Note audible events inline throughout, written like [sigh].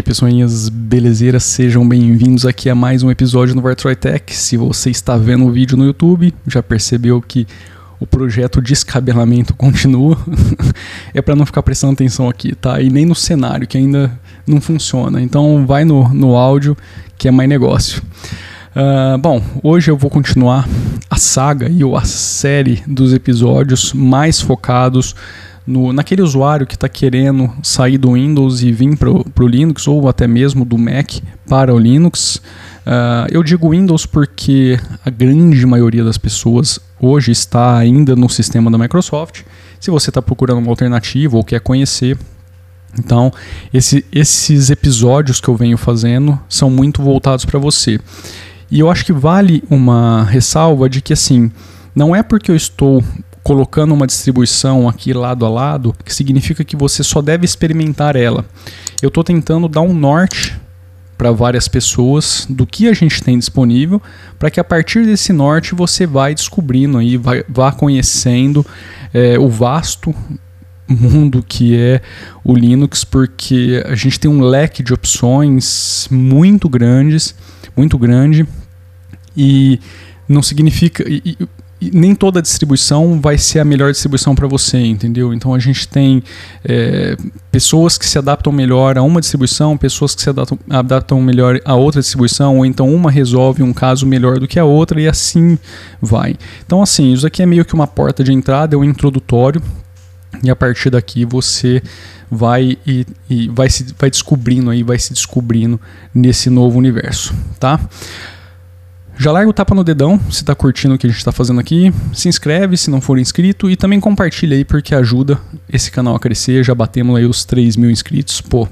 aí, pessoinhas belezeiras, sejam bem-vindos aqui a mais um episódio no Vartroy Tech. Se você está vendo o vídeo no YouTube, já percebeu que o projeto descabelamento [laughs] continua. [laughs] é para não ficar prestando atenção aqui, tá? E nem no cenário, que ainda não funciona. Então vai no, no áudio, que é mais negócio. Uh, bom, hoje eu vou continuar a saga e a série dos episódios mais focados no, naquele usuário que está querendo sair do Windows e vir para o Linux, ou até mesmo do Mac para o Linux. Uh, eu digo Windows porque a grande maioria das pessoas hoje está ainda no sistema da Microsoft. Se você está procurando uma alternativa ou quer conhecer, então esse, esses episódios que eu venho fazendo são muito voltados para você. E eu acho que vale uma ressalva de que assim, não é porque eu estou colocando uma distribuição aqui lado a lado que significa que você só deve experimentar ela. Eu estou tentando dar um norte para várias pessoas do que a gente tem disponível, para que a partir desse norte você vai descobrindo vai, vá conhecendo é, o vasto mundo que é o Linux, porque a gente tem um leque de opções muito grandes, muito grande e não significa e, e nem toda distribuição vai ser a melhor distribuição para você, entendeu? Então a gente tem é, pessoas que se adaptam melhor a uma distribuição, pessoas que se adaptam, adaptam melhor a outra distribuição, ou então uma resolve um caso melhor do que a outra e assim vai. Então assim, isso aqui é meio que uma porta de entrada, é um introdutório e a partir daqui você vai e, e vai se vai descobrindo aí, vai se descobrindo nesse novo universo, tá? Já larga o tapa no dedão se está curtindo o que a gente está fazendo aqui. Se inscreve se não for inscrito e também compartilha aí porque ajuda esse canal a crescer. Já batemos aí os 3 mil inscritos. Pô,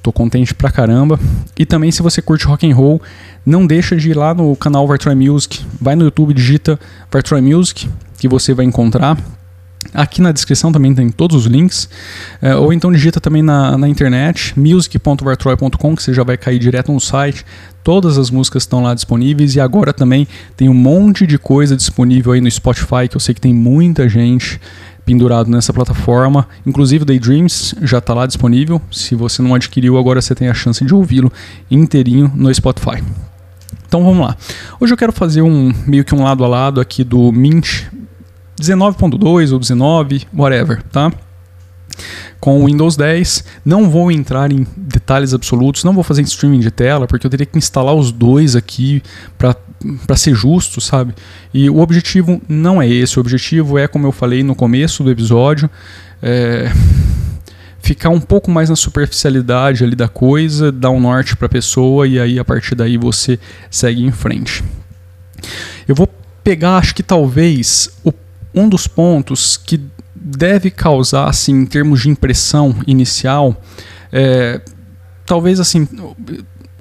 tô contente pra caramba. E também se você curte rock and roll, não deixa de ir lá no canal Vartroy Music. Vai no YouTube, digita Vartroy Music que você vai encontrar. Aqui na descrição também tem todos os links. É, ou então digita também na, na internet music.vartroy.com que você já vai cair direto no site. Todas as músicas estão lá disponíveis e agora também tem um monte de coisa disponível aí no Spotify que eu sei que tem muita gente pendurado nessa plataforma. Inclusive Daydreams já está lá disponível. Se você não adquiriu, agora você tem a chance de ouvi-lo inteirinho no Spotify. Então vamos lá. Hoje eu quero fazer um meio que um lado a lado aqui do Mint 19.2 ou 19, whatever, tá? Com o Windows 10, não vou entrar em detalhes absolutos, não vou fazer streaming de tela, porque eu teria que instalar os dois aqui para ser justo, sabe? E o objetivo não é esse, o objetivo é, como eu falei no começo do episódio, é [laughs] ficar um pouco mais na superficialidade ali da coisa, dar um norte para a pessoa e aí a partir daí você segue em frente. Eu vou pegar, acho que talvez o um dos pontos que deve causar, assim, em termos de impressão inicial, é, talvez assim,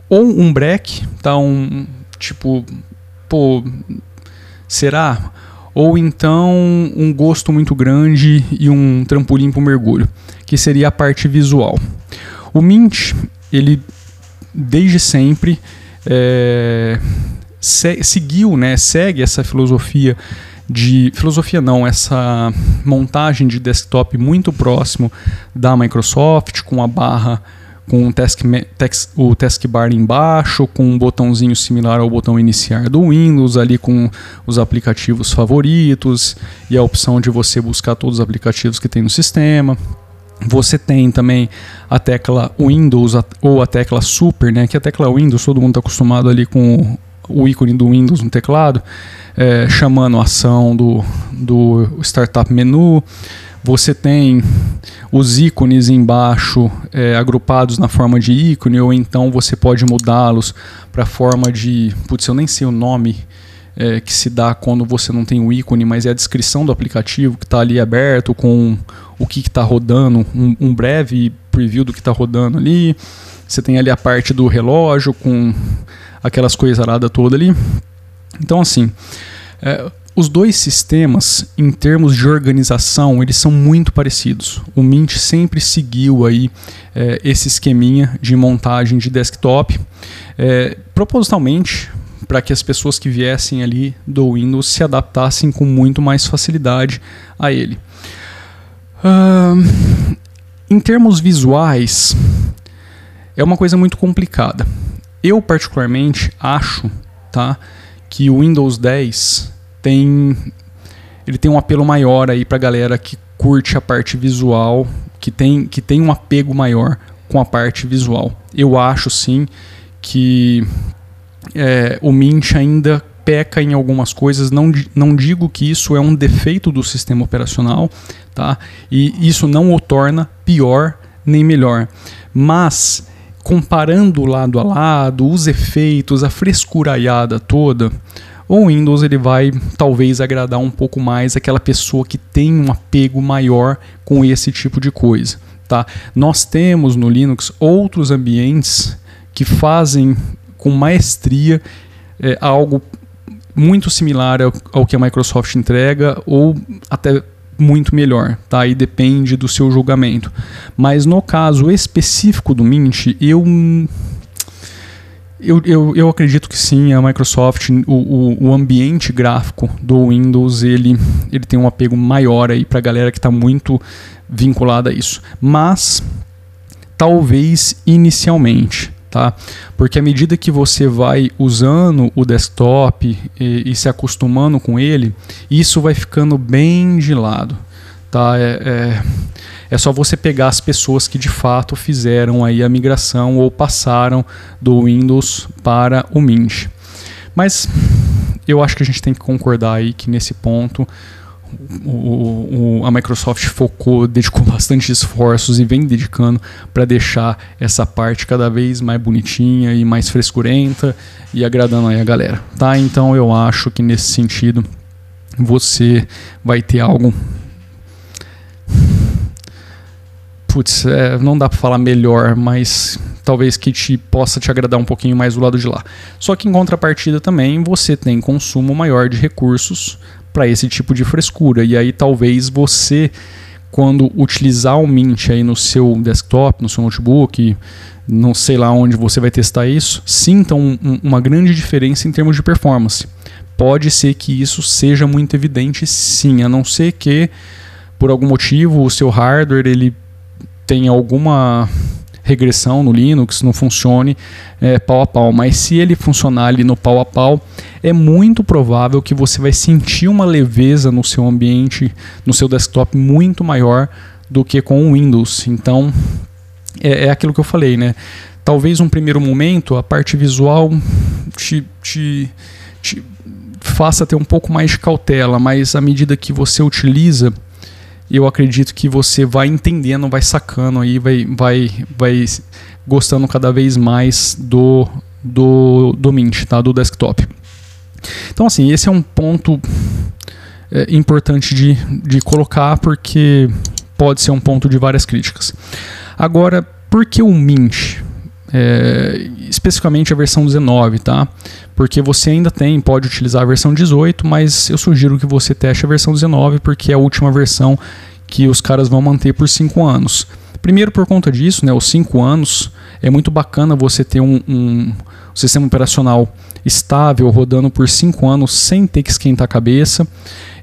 ou um break, tá? Um tipo, pô, será? Ou então um gosto muito grande e um trampolim para o mergulho, que seria a parte visual. O Mint, ele desde sempre é, se, seguiu, né, segue essa filosofia de filosofia não, essa montagem de desktop muito próximo da Microsoft, com a barra com o, task, text, o embaixo, com um botãozinho similar ao botão iniciar do Windows, ali com os aplicativos favoritos e a opção de você buscar todos os aplicativos que tem no sistema. Você tem também a tecla Windows ou a tecla Super, né? Que a tecla Windows todo mundo está acostumado ali com o ícone do Windows no teclado, é, chamando a ação do, do Startup Menu. Você tem os ícones embaixo é, agrupados na forma de ícone, ou então você pode mudá-los para a forma de. Putz, eu nem sei o nome é, que se dá quando você não tem o ícone, mas é a descrição do aplicativo que está ali aberto com o que está rodando, um, um breve preview do que está rodando ali. Você tem ali a parte do relógio com aquelas coisas aradas toda ali. Então, assim, é, os dois sistemas, em termos de organização, eles são muito parecidos. O Mint sempre seguiu aí é, esse esqueminha de montagem de desktop, é, propositalmente para que as pessoas que viessem ali do Windows se adaptassem com muito mais facilidade a ele. Uh, em termos visuais, é uma coisa muito complicada. Eu particularmente acho, tá, que o Windows 10 tem ele tem um apelo maior aí para galera que curte a parte visual, que tem que tem um apego maior com a parte visual. Eu acho sim que é, o Mint ainda peca em algumas coisas. Não, não digo que isso é um defeito do sistema operacional, tá? E isso não o torna pior nem melhor. Mas comparando lado a lado, os efeitos, a frescuraiada toda, o Windows ele vai talvez agradar um pouco mais aquela pessoa que tem um apego maior com esse tipo de coisa. Tá? Nós temos no Linux outros ambientes que fazem com maestria é, algo muito similar ao, ao, que a Microsoft entrega ou até muito melhor, tá? Aí depende do seu julgamento. Mas no caso específico do Mint, eu eu, eu, eu acredito que sim, a Microsoft, o, o, o, ambiente gráfico do Windows, ele, ele tem um apego maior aí para a galera que está muito vinculada a isso. Mas, talvez inicialmente, tá? Porque à medida que você vai usando o desktop e, e se acostumando com ele, isso vai ficando bem de lado, tá? É, é, é só você pegar as pessoas que de fato fizeram aí a migração ou passaram do Windows para o Mint. Mas eu acho que a gente tem que concordar aí que nesse ponto o, o, a Microsoft focou, dedicou [laughs] bastante esforços e vem dedicando para deixar essa parte cada vez mais bonitinha e mais frescurenta e agradando aí a galera, tá? Então eu acho que nesse sentido você vai ter algo putz, é, não dá para falar melhor, mas talvez que te possa te agradar um pouquinho mais do lado de lá. Só que em contrapartida também você tem consumo maior de recursos para esse tipo de frescura. E aí talvez você quando utilizar o Mint aí no seu desktop, no seu notebook, não sei lá onde você vai testar isso, sinta um, um, uma grande diferença em termos de performance. Pode ser que isso seja muito evidente, sim, a não ser que por algum motivo o seu hardware ele tem alguma regressão no Linux, não funcione é, pau a pau. Mas se ele funcionar ali no pau a pau, é muito provável que você vai sentir uma leveza no seu ambiente, no seu desktop muito maior do que com o Windows. Então é, é aquilo que eu falei, né? Talvez um primeiro momento a parte visual te, te, te faça ter um pouco mais de cautela, mas à medida que você utiliza eu acredito que você vai entendendo, vai sacando aí, vai, vai, vai gostando cada vez mais do, do, do Mint, tá? do desktop. Então, assim, esse é um ponto é, importante de, de colocar, porque pode ser um ponto de várias críticas. Agora, por que o Mint? É, especificamente a versão 19, tá? Porque você ainda tem, pode utilizar a versão 18, mas eu sugiro que você teste a versão 19 porque é a última versão que os caras vão manter por 5 anos. Primeiro por conta disso, né, os 5 anos, é muito bacana você ter um, um sistema operacional estável rodando por 5 anos sem ter que esquentar a cabeça.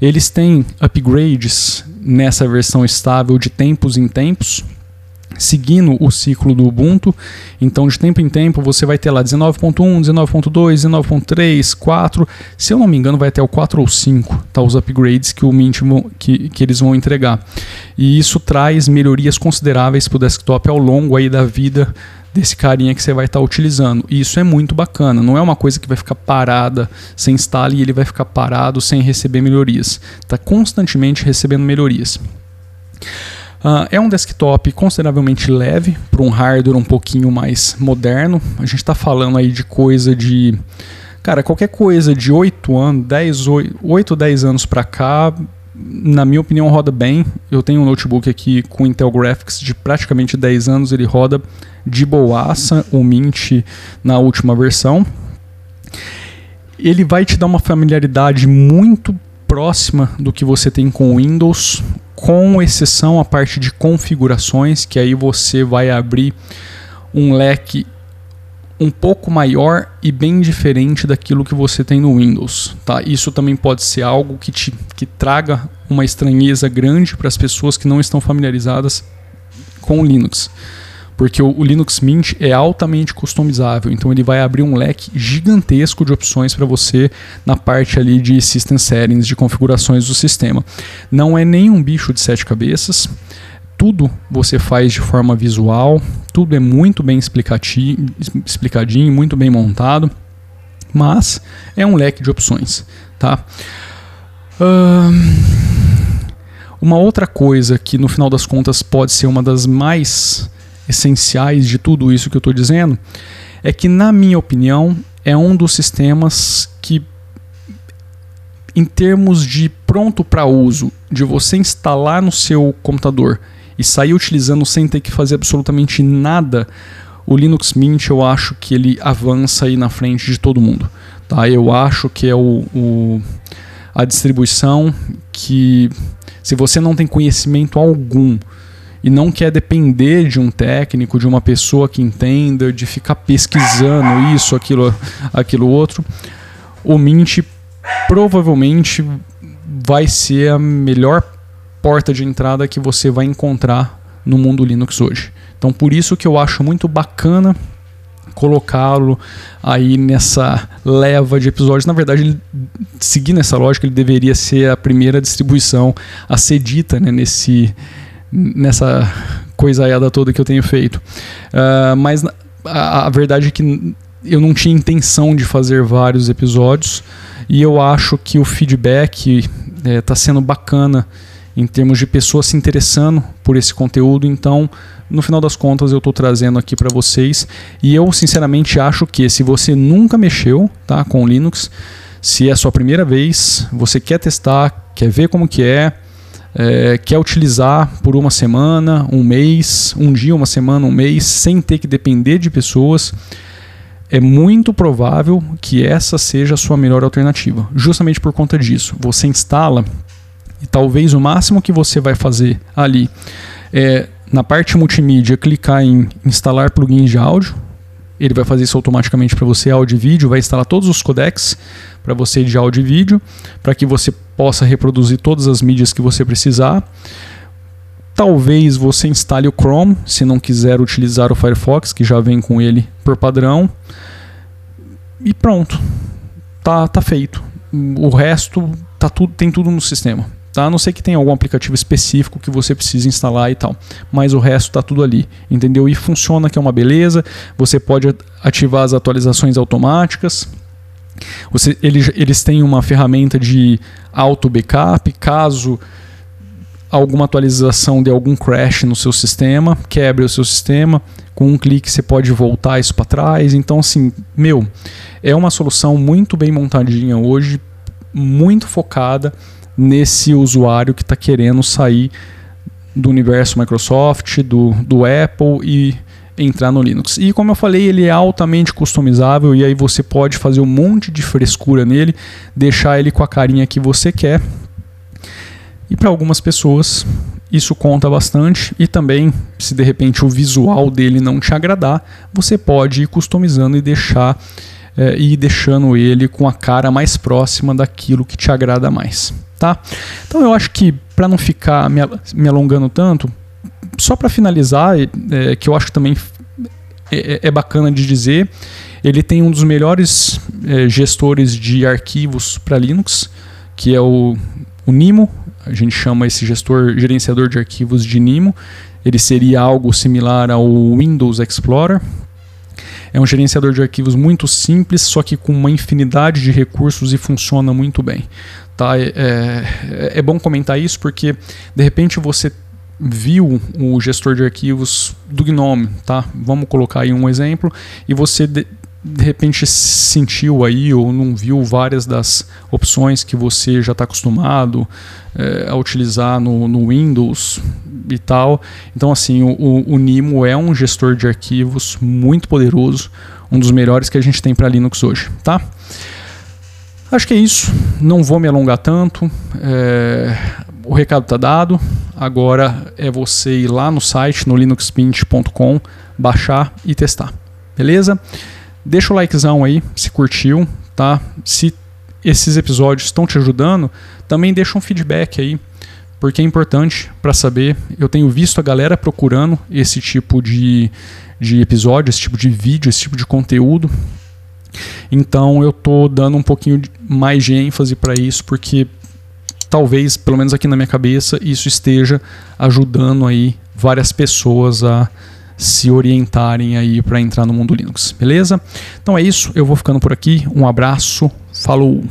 Eles têm upgrades nessa versão estável de tempos em tempos seguindo o ciclo do Ubuntu. Então, de tempo em tempo, você vai ter lá 19.1, 19.2, 19.3, 4. Se eu não me engano, vai até o 4 ou 5, tá? Os upgrades que o Mint que, que eles vão entregar. E isso traz melhorias consideráveis para o desktop ao longo aí da vida desse carinha que você vai estar tá utilizando. E isso é muito bacana. Não é uma coisa que vai ficar parada sem instalar e ele vai ficar parado sem receber melhorias. Está constantemente recebendo melhorias. Uh, é um desktop consideravelmente leve para um hardware um pouquinho mais moderno. A gente está falando aí de coisa de. Cara, qualquer coisa de 8 anos, 10, 8, 8 10 anos para cá, na minha opinião, roda bem. Eu tenho um notebook aqui com Intel Graphics de praticamente 10 anos, ele roda de boaça o Mint na última versão. Ele vai te dar uma familiaridade muito próxima do que você tem com Windows com exceção a parte de configurações, que aí você vai abrir um leque um pouco maior e bem diferente daquilo que você tem no Windows. Tá? Isso também pode ser algo que, te, que traga uma estranheza grande para as pessoas que não estão familiarizadas com o Linux. Porque o, Linux Mint é altamente customizável, então ele vai abrir um leque gigantesco de opções para você na parte ali de System Settings, de configurações do sistema. Não é nenhum bicho de sete cabeças, tudo você faz de forma visual, tudo é muito bem explicadinho, muito bem montado, mas é um leque de opções, tá? uma outra coisa que no final das contas pode ser uma das mais essenciais de tudo isso que eu estou dizendo é que, na minha opinião, é um dos sistemas que, em termos de pronto para uso, de você instalar no seu computador e sair utilizando sem ter que fazer absolutamente nada, o Linux Mint eu acho que ele avança aí na frente de todo mundo. Tá? Eu acho que é o, o a distribuição que, se você não tem conhecimento algum e não quer depender de um técnico, de uma pessoa que entenda, de ficar pesquisando isso, aquilo, aquilo outro, o Mint provavelmente vai ser a melhor porta de entrada que você vai encontrar no mundo Linux hoje. Então, por isso que eu acho muito bacana colocá-lo aí nessa leva de episódios. Na verdade, ele, seguindo essa lógica, ele deveria ser a primeira distribuição a ser dita né, nesse, nessa coisaiada toda que eu tenho feito. Uh, mas a, a verdade é que eu não tinha intenção de fazer vários episódios e eu acho que o feedback está é, sendo bacana em termos de pessoas se interessando por esse conteúdo. Então, no final das contas, eu estou trazendo aqui para vocês. E eu, sinceramente, acho que se você nunca mexeu tá, com Linux, se é a sua primeira vez, você quer testar, quer ver como que é, é, quer utilizar por uma semana, um mês, um dia, uma semana, um mês, sem ter que depender de pessoas, é muito provável que essa seja a sua melhor alternativa. Justamente por conta disso. Você instala e talvez o máximo que você vai fazer ali é na parte multimídia clicar em instalar plugins de áudio. Ele vai fazer isso automaticamente para você, áudio e vídeo, vai instalar todos os codecs para você de áudio e vídeo, para que você possa reproduzir todas as mídias que você precisar. Talvez você instale o Chrome, se não quiser utilizar o Firefox, que já vem com ele por padrão. E pronto. Tá, tá feito. O resto tá tudo, tem tudo no sistema tá? A não ser que tenha algum aplicativo específico que você precisa instalar e tal. Mas o resto está tudo ali, entendeu? E funciona que é uma beleza. Você pode ativar as atualizações automáticas. Você, eles, eles têm uma ferramenta de auto backup, caso alguma atualização de algum crash no seu sistema, quebre o seu sistema, com um clique você pode voltar isso para trás. Então, assim, meu, é uma solução muito bem montadinha hoje, muito focada nesse usuário que está querendo sair do universo Microsoft, do, do Apple e entrar no Linux. E como eu falei, ele é altamente customizável e aí você pode fazer um monte de frescura nele, deixar ele com a carinha que você quer. E para algumas pessoas isso conta bastante e também se de repente o visual dele não te agradar, você pode ir customizando e deixar é, e deixando ele com a cara mais próxima daquilo que te agrada mais tá? Então eu acho que para não ficar me, alongando tanto, só para finalizar, é, que eu acho também é, é, é, bacana de dizer, ele tem um dos melhores é, gestores de arquivos para Linux, que é o, o Nimo. A gente chama esse gestor gerenciador de arquivos de Nimo. Ele seria algo similar ao Windows Explorer, é um gerenciador de arquivos muito simples, só que com uma infinidade de recursos e funciona muito bem. Tá? É, é, é bom comentar isso porque de repente você viu o gestor de arquivos do Gnome, tá? Vamos colocar aí um exemplo e você de, de repente sentiu aí ou não viu várias das opções que você já está acostumado é, a utilizar no, no, Windows e tal. Então assim, o, o Nimo é um gestor de arquivos muito poderoso, um dos melhores que a gente tem para Linux hoje, tá? Acho que é isso. Não vou me alongar tanto. É, o recado está dado. Agora é você ir lá no site, no linuxpint.com, baixar e testar. Beleza? Deixa o likezão aí se curtiu, tá? Se esses episódios estão te ajudando, também deixa um feedback aí porque é importante para saber. Eu tenho visto a galera procurando esse tipo de, de episódio, esse tipo de vídeo, esse tipo de conteúdo. Então eu tô dando um pouquinho mais de ênfase para isso, porque talvez, pelo menos aqui na minha cabeça, isso esteja ajudando aí várias pessoas a se orientarem aí para entrar no mundo Linux, beleza? Então é isso, eu vou ficando por aqui. Um abraço, falou.